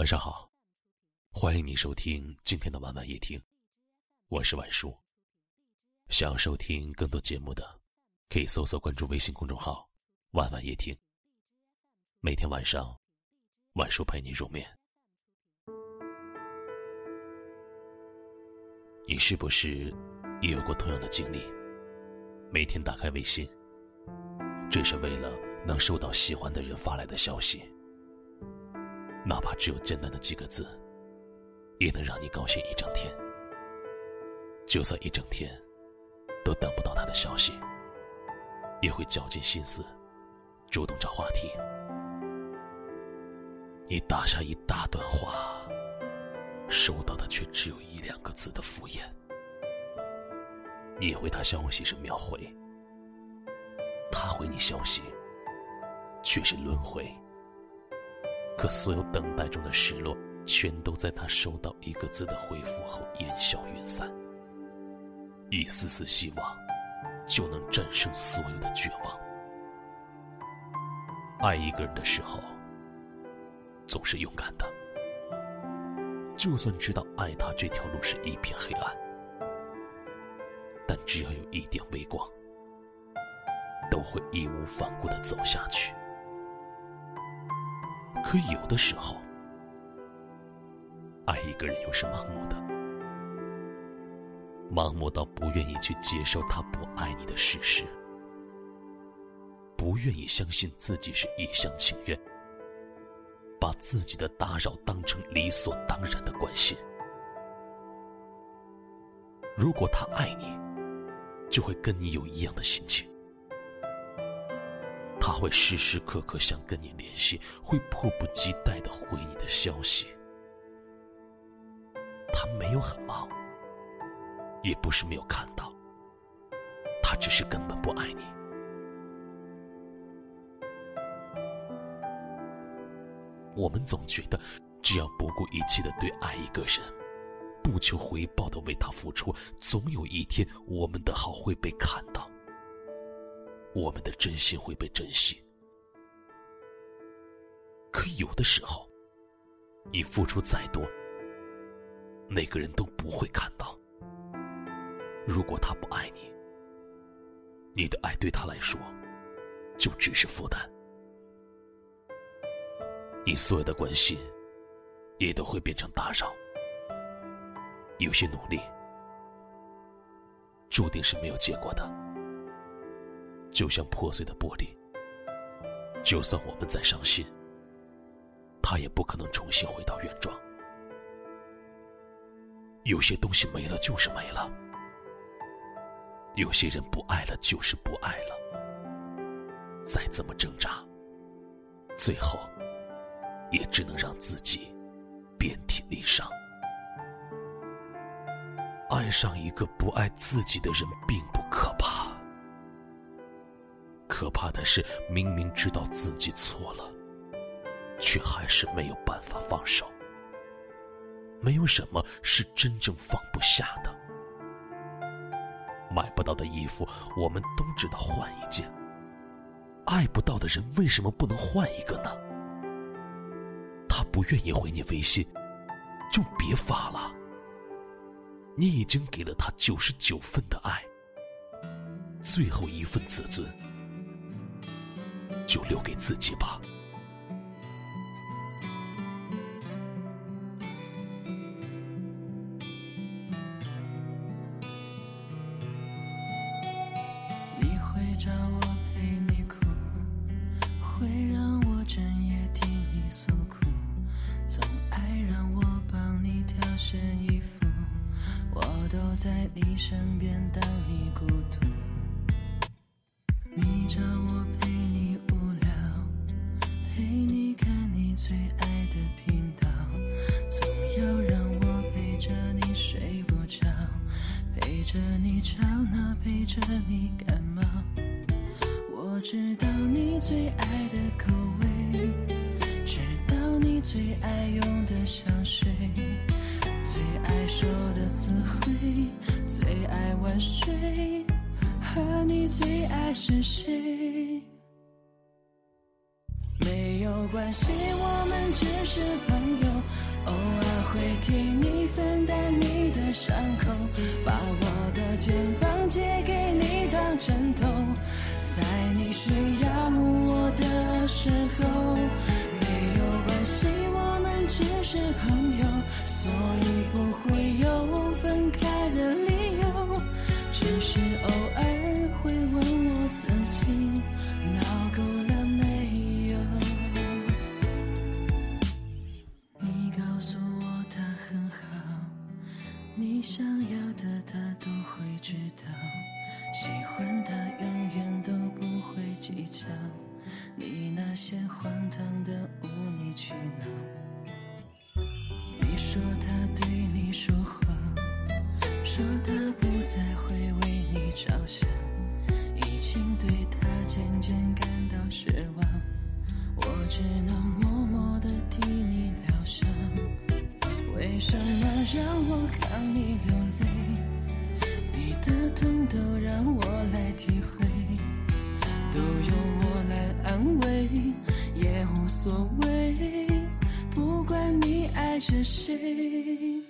晚上好，欢迎你收听今天的晚晚夜听，我是晚叔。想要收听更多节目的，可以搜索关注微信公众号“晚晚夜听”。每天晚上，晚叔陪你入眠。你是不是也有过同样的经历？每天打开微信，只是为了能收到喜欢的人发来的消息。哪怕只有简单的几个字，也能让你高兴一整天。就算一整天都等不到他的消息，也会绞尽心思主动找话题。你打下一大段话，收到的却只有一两个字的敷衍。你回他消息是秒回，他回你消息却是轮回。可所有等待中的失落，全都在他收到一个字的回复后烟消云散。一丝丝希望，就能战胜所有的绝望。爱一个人的时候，总是勇敢的。就算知道爱他这条路是一片黑暗，但只要有一点微光，都会义无反顾的走下去。可有的时候，爱一个人又是盲目的，盲目到不愿意去接受他不爱你的事实，不愿意相信自己是一厢情愿，把自己的打扰当成理所当然的关心。如果他爱你，就会跟你有一样的心情。他会时时刻刻想跟你联系，会迫不及待的回你的消息。他没有很忙，也不是没有看到，他只是根本不爱你。我们总觉得，只要不顾一切的对爱一个人，不求回报的为他付出，总有一天我们的好会被看到。我们的真心会被珍惜，可有的时候，你付出再多，那个人都不会看到。如果他不爱你，你的爱对他来说就只是负担，你所有的关心也都会变成打扰。有些努力，注定是没有结果的。就像破碎的玻璃，就算我们再伤心，它也不可能重新回到原状。有些东西没了就是没了，有些人不爱了就是不爱了。再怎么挣扎，最后也只能让自己遍体鳞伤。爱上一个不爱自己的人，并不。可怕的是，明明知道自己错了，却还是没有办法放手。没有什么是真正放不下的。买不到的衣服，我们都知道换一件。爱不到的人，为什么不能换一个呢？他不愿意回你微信，就别发了。你已经给了他九十九分的爱，最后一份自尊。就留给自己吧。你会找我陪你哭，会让我整夜听你诉苦，总爱让我帮你挑选衣服，我都在你身边当你孤独。着你感冒。我知道你最爱的口味，知道你最爱用的香水，最爱说的词汇，最爱晚睡，和你最爱是谁？没有关系，我们只是朋友。偶尔会替你分担你的伤口，把我的肩膀借给你当枕头，在你需要我的时候，没有关系，我们只是朋友，所以不会有分开的说他不再会为你着想，已经对他渐渐感到失望。我只能默默地替你疗伤。为什么让我看你流泪？你的痛都让我来体会，都由我来安慰，也无所谓。不管你爱着谁。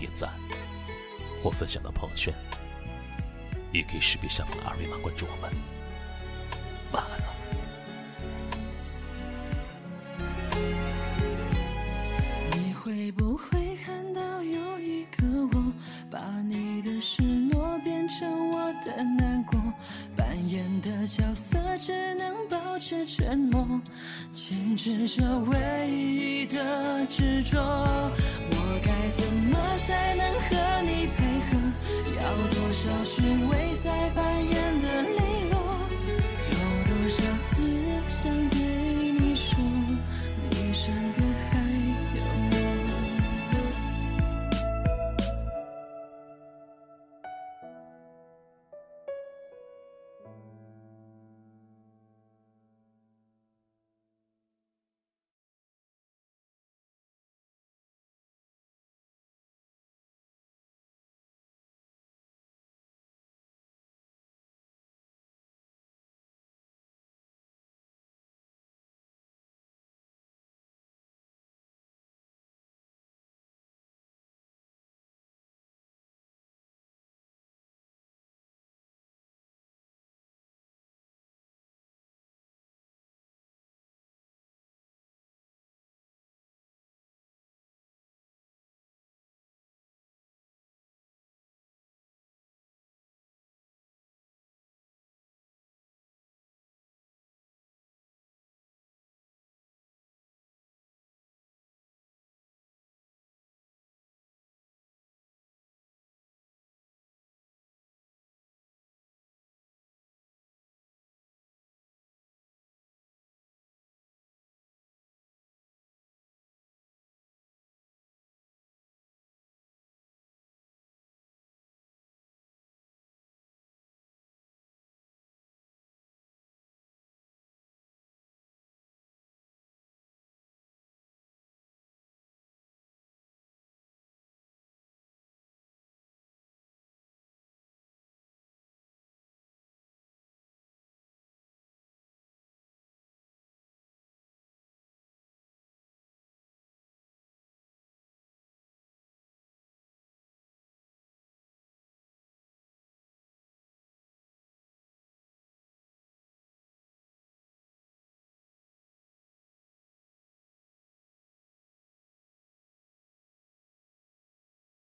点赞或分享到朋友圈，也可以识别下方的二维码关注我们。晚安了。你会不会看到有一个我，把你的失落变成我的难过？扮演的角色只能保持沉默，坚持着唯一的执着。我该怎么才能和你配合？要多少虚伪在扮演的利落？有多少次想？